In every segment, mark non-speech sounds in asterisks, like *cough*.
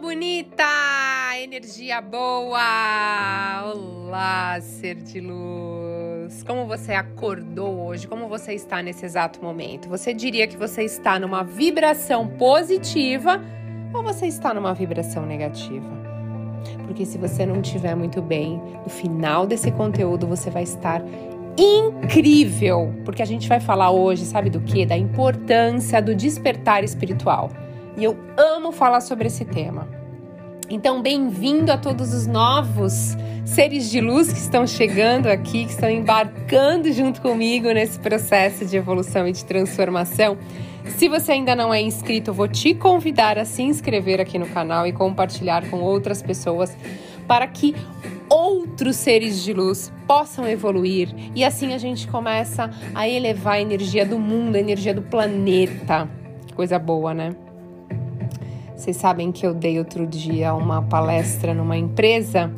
Bonita! Energia boa! Olá, ser de luz! Como você acordou hoje? Como você está nesse exato momento? Você diria que você está numa vibração positiva ou você está numa vibração negativa? Porque se você não estiver muito bem, no final desse conteúdo você vai estar incrível, porque a gente vai falar hoje, sabe do que? Da importância do despertar espiritual. E eu amo falar sobre esse tema. Então, bem-vindo a todos os novos seres de luz que estão chegando aqui, que estão embarcando junto comigo nesse processo de evolução e de transformação. Se você ainda não é inscrito, vou te convidar a se inscrever aqui no canal e compartilhar com outras pessoas para que outros seres de luz possam evoluir e assim a gente começa a elevar a energia do mundo, a energia do planeta. Coisa boa, né? Vocês sabem que eu dei outro dia uma palestra numa empresa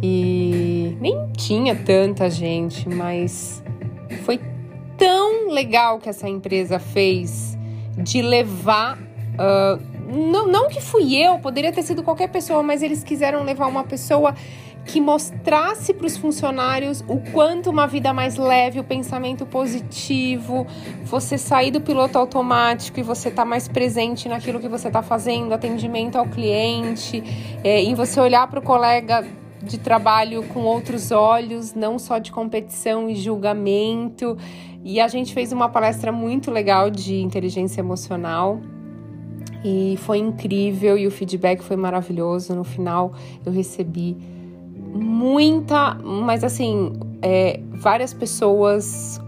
e nem tinha tanta gente, mas foi tão legal que essa empresa fez de levar. Uh, não, não que fui eu, poderia ter sido qualquer pessoa, mas eles quiseram levar uma pessoa que mostrasse para os funcionários o quanto uma vida mais leve, o pensamento positivo, você sair do piloto automático e você tá mais presente naquilo que você está fazendo, atendimento ao cliente, é, em você olhar para o colega de trabalho com outros olhos, não só de competição e julgamento. E a gente fez uma palestra muito legal de inteligência emocional. E foi incrível e o feedback foi maravilhoso. No final, eu recebi muita, mas assim, é, várias pessoas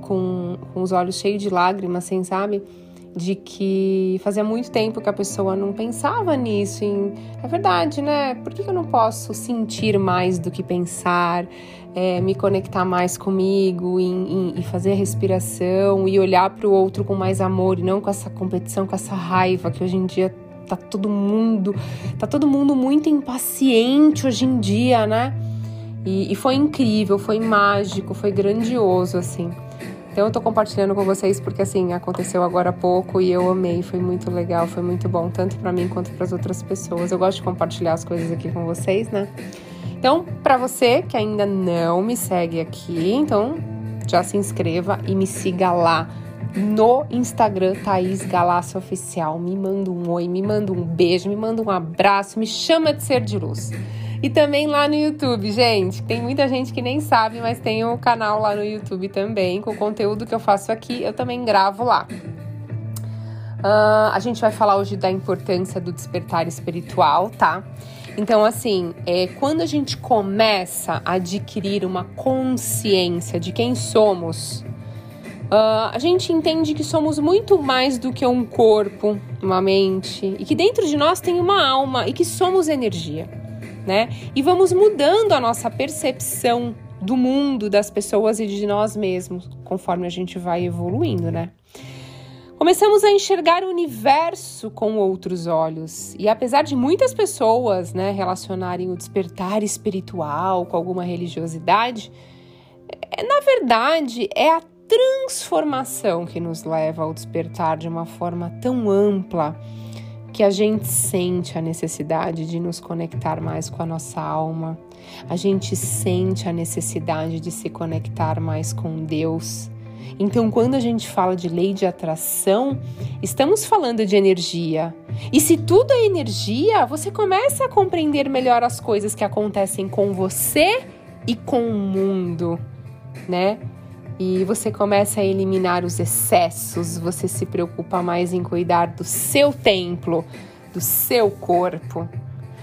com, com os olhos cheios de lágrimas, assim, sabe? De que fazia muito tempo que a pessoa não pensava nisso. Em, é verdade, né? Por que eu não posso sentir mais do que pensar? É, me conectar mais comigo e fazer a respiração e olhar para o outro com mais amor e não com essa competição, com essa raiva que hoje em dia tá todo mundo, tá todo mundo muito impaciente hoje em dia, né? E, e foi incrível, foi mágico, foi grandioso, assim. Então eu tô compartilhando com vocês porque assim aconteceu agora há pouco e eu amei, foi muito legal, foi muito bom tanto para mim quanto para as outras pessoas. Eu gosto de compartilhar as coisas aqui com vocês, né? Então, para você que ainda não me segue aqui, então já se inscreva e me siga lá no Instagram Thaís Galácia Oficial. Me manda um oi, me manda um beijo, me manda um abraço, me chama de ser de luz. E também lá no YouTube, gente. Tem muita gente que nem sabe, mas tem o um canal lá no YouTube também, com o conteúdo que eu faço aqui, eu também gravo lá. Uh, a gente vai falar hoje da importância do despertar espiritual, tá? Então, assim, é, quando a gente começa a adquirir uma consciência de quem somos, Uh, a gente entende que somos muito mais do que um corpo, uma mente, e que dentro de nós tem uma alma e que somos energia, né? E vamos mudando a nossa percepção do mundo, das pessoas e de nós mesmos, conforme a gente vai evoluindo, né? Começamos a enxergar o universo com outros olhos. E apesar de muitas pessoas né, relacionarem o despertar espiritual com alguma religiosidade, é, na verdade é a transformação que nos leva ao despertar de uma forma tão ampla que a gente sente a necessidade de nos conectar mais com a nossa alma, a gente sente a necessidade de se conectar mais com Deus. Então, quando a gente fala de lei de atração, estamos falando de energia. E se tudo é energia, você começa a compreender melhor as coisas que acontecem com você e com o mundo, né? E você começa a eliminar os excessos, você se preocupa mais em cuidar do seu templo, do seu corpo.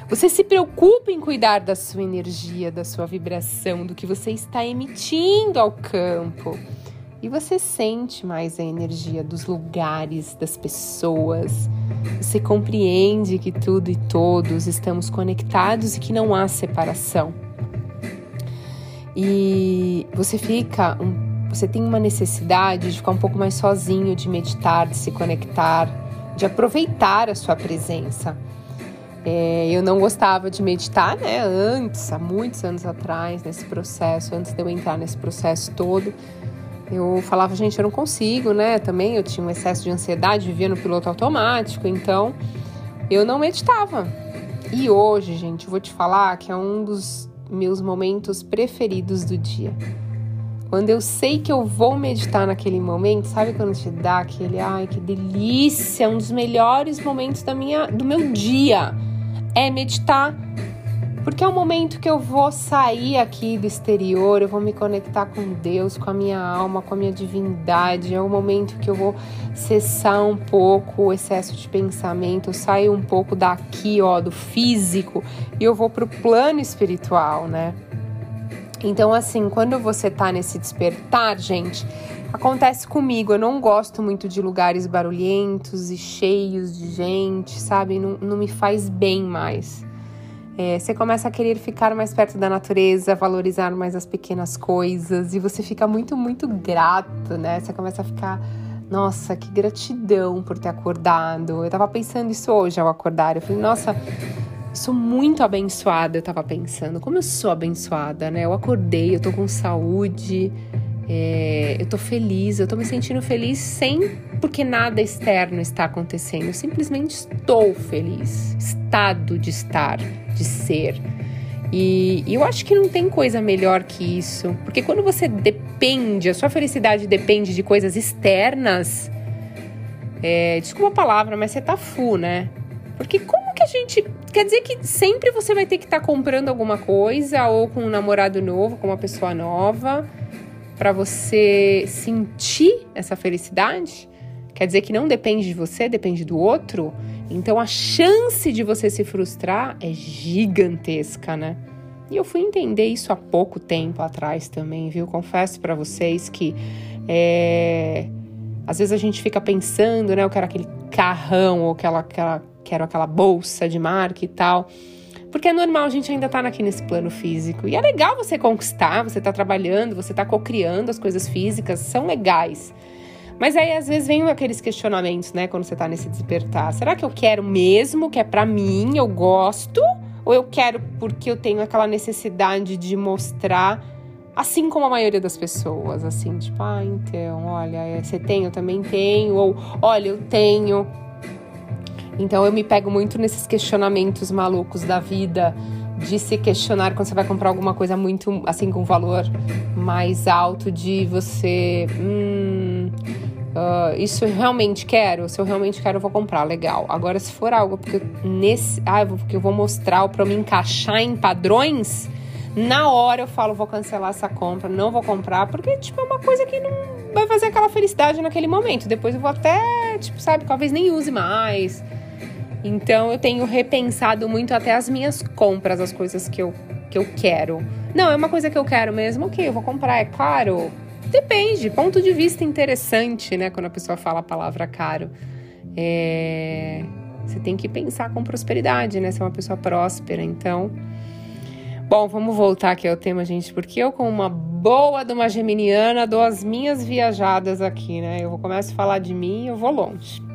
Você se preocupa em cuidar da sua energia, da sua vibração, do que você está emitindo ao campo. e você sente mais a energia dos lugares, das pessoas. Você compreende que tudo e todos estamos conectados e que não há separação. E você fica, um, você tem uma necessidade de ficar um pouco mais sozinho, de meditar, de se conectar, de aproveitar a sua presença. É, eu não gostava de meditar, né? Antes, há muitos anos atrás, nesse processo, antes de eu entrar nesse processo todo, eu falava, gente, eu não consigo, né? Também eu tinha um excesso de ansiedade, vivia no piloto automático, então eu não meditava. E hoje, gente, vou te falar que é um dos meus momentos preferidos do dia. Quando eu sei que eu vou meditar naquele momento, sabe quando te dá aquele, ai, que delícia, um dos melhores momentos da minha, do meu dia é meditar porque é o momento que eu vou sair aqui do exterior, eu vou me conectar com Deus, com a minha alma, com a minha divindade. É o momento que eu vou cessar um pouco o excesso de pensamento, eu saio um pouco daqui, ó, do físico, e eu vou pro plano espiritual, né? Então, assim, quando você tá nesse despertar, gente, acontece comigo. Eu não gosto muito de lugares barulhentos e cheios de gente, sabe? Não, não me faz bem mais. É, você começa a querer ficar mais perto da natureza, valorizar mais as pequenas coisas e você fica muito, muito grato, né? Você começa a ficar, nossa, que gratidão por ter acordado. Eu tava pensando isso hoje ao acordar. Eu falei, nossa, sou muito abençoada. Eu tava pensando, como eu sou abençoada, né? Eu acordei, eu tô com saúde, é, eu tô feliz, eu tô me sentindo feliz sem porque nada externo está acontecendo. Eu simplesmente estou feliz, estado de estar de ser. E, e eu acho que não tem coisa melhor que isso, porque quando você depende, a sua felicidade depende de coisas externas, é, desculpa a palavra, mas você tá fu, né? Porque como que a gente. Quer dizer que sempre você vai ter que estar tá comprando alguma coisa, ou com um namorado novo, com uma pessoa nova, para você sentir essa felicidade? Quer dizer que não depende de você, depende do outro? Então a chance de você se frustrar é gigantesca, né? E eu fui entender isso há pouco tempo atrás também, viu? Confesso para vocês que é... às vezes a gente fica pensando, né? Eu quero aquele carrão ou aquela, aquela, quero aquela bolsa de marca e tal. Porque é normal, a gente ainda tá aqui nesse plano físico. E é legal você conquistar, você tá trabalhando, você tá co-criando as coisas físicas, são legais. Mas aí às vezes vem aqueles questionamentos, né, quando você tá nesse despertar. Será que eu quero mesmo, que é para mim, eu gosto? Ou eu quero porque eu tenho aquela necessidade de mostrar, assim como a maioria das pessoas, assim, tipo, ah, então, olha, é, você tem, eu também tenho, ou olha, eu tenho. Então eu me pego muito nesses questionamentos malucos da vida, de se questionar quando você vai comprar alguma coisa muito, assim, com valor mais alto, de você. Hum, Uh, isso eu realmente quero? Se eu realmente quero, eu vou comprar, legal. Agora, se for algo porque nesse, ah, porque eu vou mostrar para me encaixar em padrões, na hora eu falo, vou cancelar essa compra, não vou comprar, porque tipo é uma coisa que não vai fazer aquela felicidade naquele momento. Depois eu vou até, tipo, sabe, talvez nem use mais. Então eu tenho repensado muito até as minhas compras, as coisas que eu que eu quero. Não, é uma coisa que eu quero mesmo, ok, eu vou comprar, é claro Depende, ponto de vista interessante, né? Quando a pessoa fala a palavra caro. É... Você tem que pensar com prosperidade, né? Ser uma pessoa próspera. Então, bom, vamos voltar aqui ao tema, gente, porque eu, com uma boa de uma geminiana, dou as minhas viajadas aqui, né? Eu vou começar a falar de mim e eu vou longe.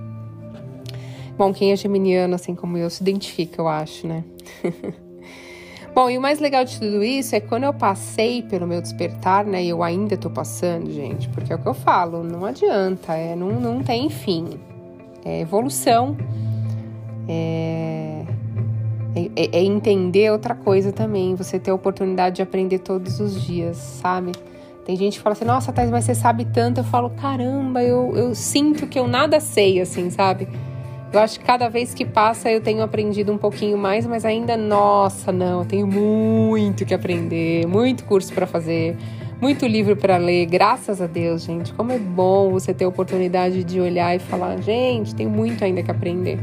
Bom, quem é geminiano, assim como eu, se identifica, eu acho, né? *laughs* Bom, e o mais legal de tudo isso é que quando eu passei pelo meu despertar, né? E eu ainda tô passando, gente, porque é o que eu falo, não adianta, é, não, não tem fim. É evolução. É, é, é entender outra coisa também, você ter a oportunidade de aprender todos os dias, sabe? Tem gente que fala assim, nossa, Thais, mas você sabe tanto. Eu falo, caramba, eu, eu sinto que eu nada sei, assim, sabe? Eu acho que cada vez que passa eu tenho aprendido um pouquinho mais, mas ainda, nossa, não, eu tenho muito que aprender, muito curso para fazer, muito livro para ler. Graças a Deus, gente, como é bom você ter a oportunidade de olhar e falar, gente, tem muito ainda que aprender.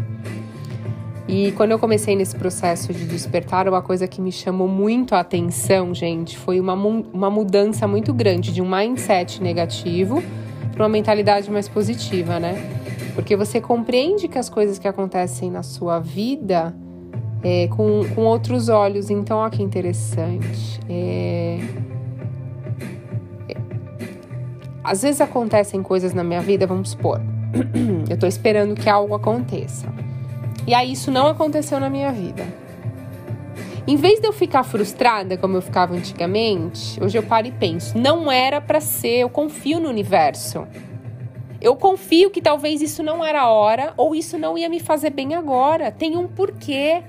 E quando eu comecei nesse processo de despertar, uma coisa que me chamou muito a atenção, gente, foi uma, uma mudança muito grande de um mindset negativo para uma mentalidade mais positiva, né? Porque você compreende que as coisas que acontecem na sua vida é, com, com outros olhos. Então, olha que interessante. É... é às vezes acontecem coisas na minha vida, vamos supor, *clears throat* eu tô esperando que algo aconteça. E aí isso não aconteceu na minha vida. Em vez de eu ficar frustrada como eu ficava antigamente, hoje eu paro e penso, não era para ser, eu confio no universo. Eu confio que talvez isso não era a hora ou isso não ia me fazer bem agora. Tem um porquê.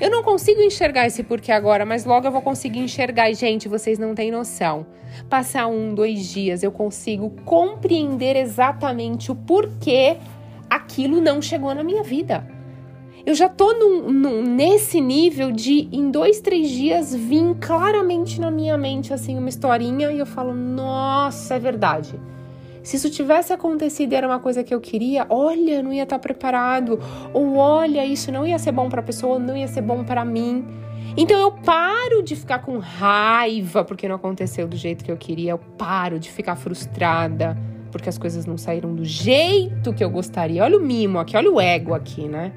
Eu não consigo enxergar esse porquê agora, mas logo eu vou conseguir enxergar. E, gente, vocês não têm noção. Passar um, dois dias, eu consigo compreender exatamente o porquê aquilo não chegou na minha vida. Eu já tô num, num, nesse nível de, em dois, três dias, vir claramente na minha mente, assim, uma historinha e eu falo, nossa, é verdade. Se isso tivesse acontecido e era uma coisa que eu queria, olha, não ia estar preparado. Ou olha, isso não ia ser bom para a pessoa, não ia ser bom para mim. Então eu paro de ficar com raiva porque não aconteceu do jeito que eu queria. Eu paro de ficar frustrada porque as coisas não saíram do jeito que eu gostaria. Olha o mimo aqui, olha o ego aqui, né?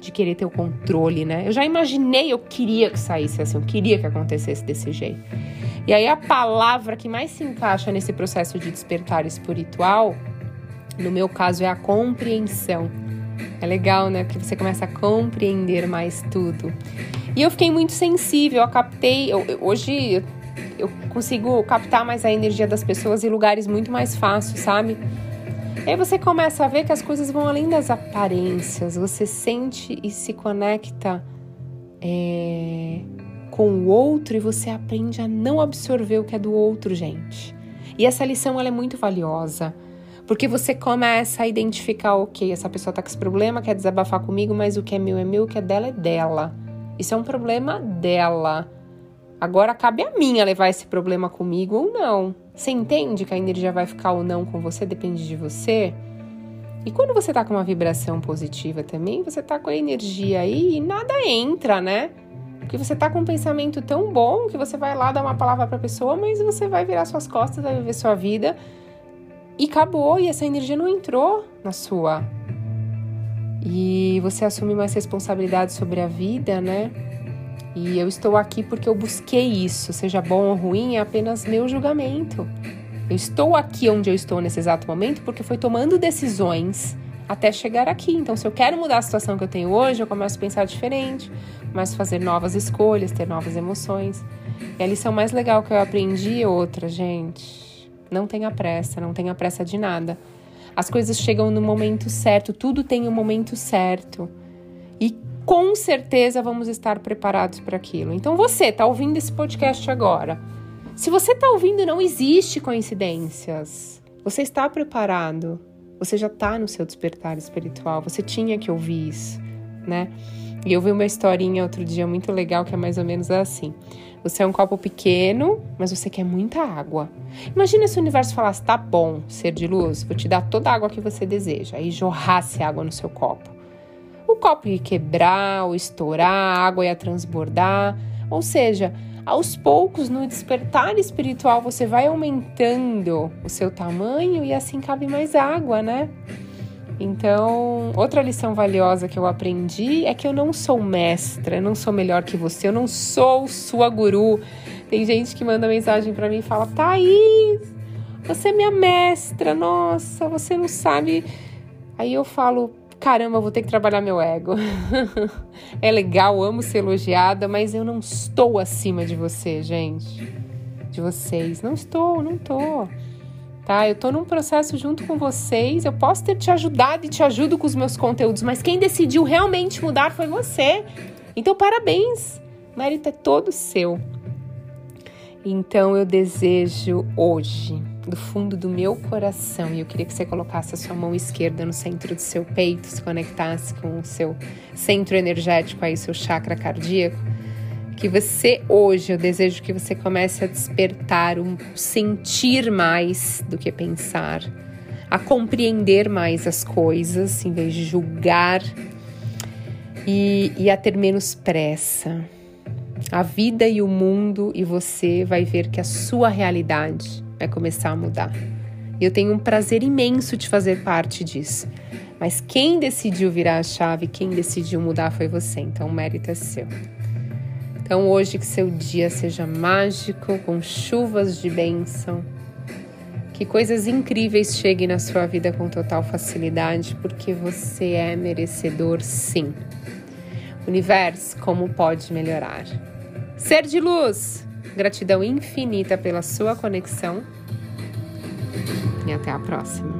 De querer ter o controle, né? Eu já imaginei, eu queria que saísse assim, eu queria que acontecesse desse jeito. E aí a palavra que mais se encaixa nesse processo de despertar espiritual, no meu caso, é a compreensão. É legal, né? Que você começa a compreender mais tudo. E eu fiquei muito sensível, eu captei. Eu, hoje eu consigo captar mais a energia das pessoas em lugares muito mais fáceis, sabe? E aí você começa a ver que as coisas vão além das aparências, você sente e se conecta é, com o outro e você aprende a não absorver o que é do outro, gente. E essa lição ela é muito valiosa. Porque você começa a identificar, ok, essa pessoa tá com esse problema, quer desabafar comigo, mas o que é meu é meu, o que é dela é dela. Isso é um problema dela. Agora cabe a mim levar esse problema comigo ou não. Você entende que a energia vai ficar ou não com você, depende de você? E quando você tá com uma vibração positiva também, você tá com a energia aí e nada entra, né? Porque você tá com um pensamento tão bom que você vai lá dar uma palavra para a pessoa, mas você vai virar suas costas, vai viver sua vida e acabou e essa energia não entrou na sua. E você assume mais responsabilidade sobre a vida, né? E eu estou aqui porque eu busquei isso, seja bom ou ruim, é apenas meu julgamento. Eu estou aqui onde eu estou nesse exato momento porque foi tomando decisões até chegar aqui. Então, se eu quero mudar a situação que eu tenho hoje, eu começo a pensar diferente, começo a fazer novas escolhas, ter novas emoções. E a lição mais legal que eu aprendi é outra, gente. Não tenha pressa, não tenha pressa de nada. As coisas chegam no momento certo, tudo tem o um momento certo. Com certeza vamos estar preparados para aquilo. Então você está ouvindo esse podcast agora. Se você está ouvindo, não existe coincidências. Você está preparado. Você já está no seu despertar espiritual, você tinha que ouvir isso, né? E eu vi uma historinha outro dia muito legal que é mais ou menos assim. Você é um copo pequeno, mas você quer muita água. Imagina se o universo falasse: tá bom, ser de luz, vou te dar toda a água que você deseja, e jorrasse água no seu copo. O copo ia quebrar, ou estourar, a água ia transbordar. Ou seja, aos poucos, no despertar espiritual, você vai aumentando o seu tamanho e assim cabe mais água, né? Então, outra lição valiosa que eu aprendi é que eu não sou mestra, eu não sou melhor que você, eu não sou sua guru. Tem gente que manda mensagem para mim e fala: Thaís, você é minha mestra, nossa, você não sabe. Aí eu falo: caramba, vou ter que trabalhar meu ego. *laughs* é legal, amo ser elogiada, mas eu não estou acima de você, gente. De vocês. Não estou, não estou. Tá? Eu estou num processo junto com vocês. Eu posso ter te ajudado e te ajudo com os meus conteúdos, mas quem decidiu realmente mudar foi você. Então, parabéns. O mérito é todo seu. Então, eu desejo hoje do fundo do meu coração. E eu queria que você colocasse a sua mão esquerda no centro do seu peito, se conectasse com o seu centro energético aí, seu chakra cardíaco. Que você hoje, eu desejo que você comece a despertar um sentir mais do que pensar, a compreender mais as coisas em vez de julgar e, e a ter menos pressa. A vida e o mundo e você vai ver que a sua realidade vai começar a mudar. E eu tenho um prazer imenso de fazer parte disso. Mas quem decidiu virar a chave, quem decidiu mudar foi você. Então o mérito é seu. Então hoje que seu dia seja mágico, com chuvas de bênção. Que coisas incríveis cheguem na sua vida com total facilidade, porque você é merecedor sim. Universo, como pode melhorar? Ser de luz, gratidão infinita pela sua conexão e até a próxima.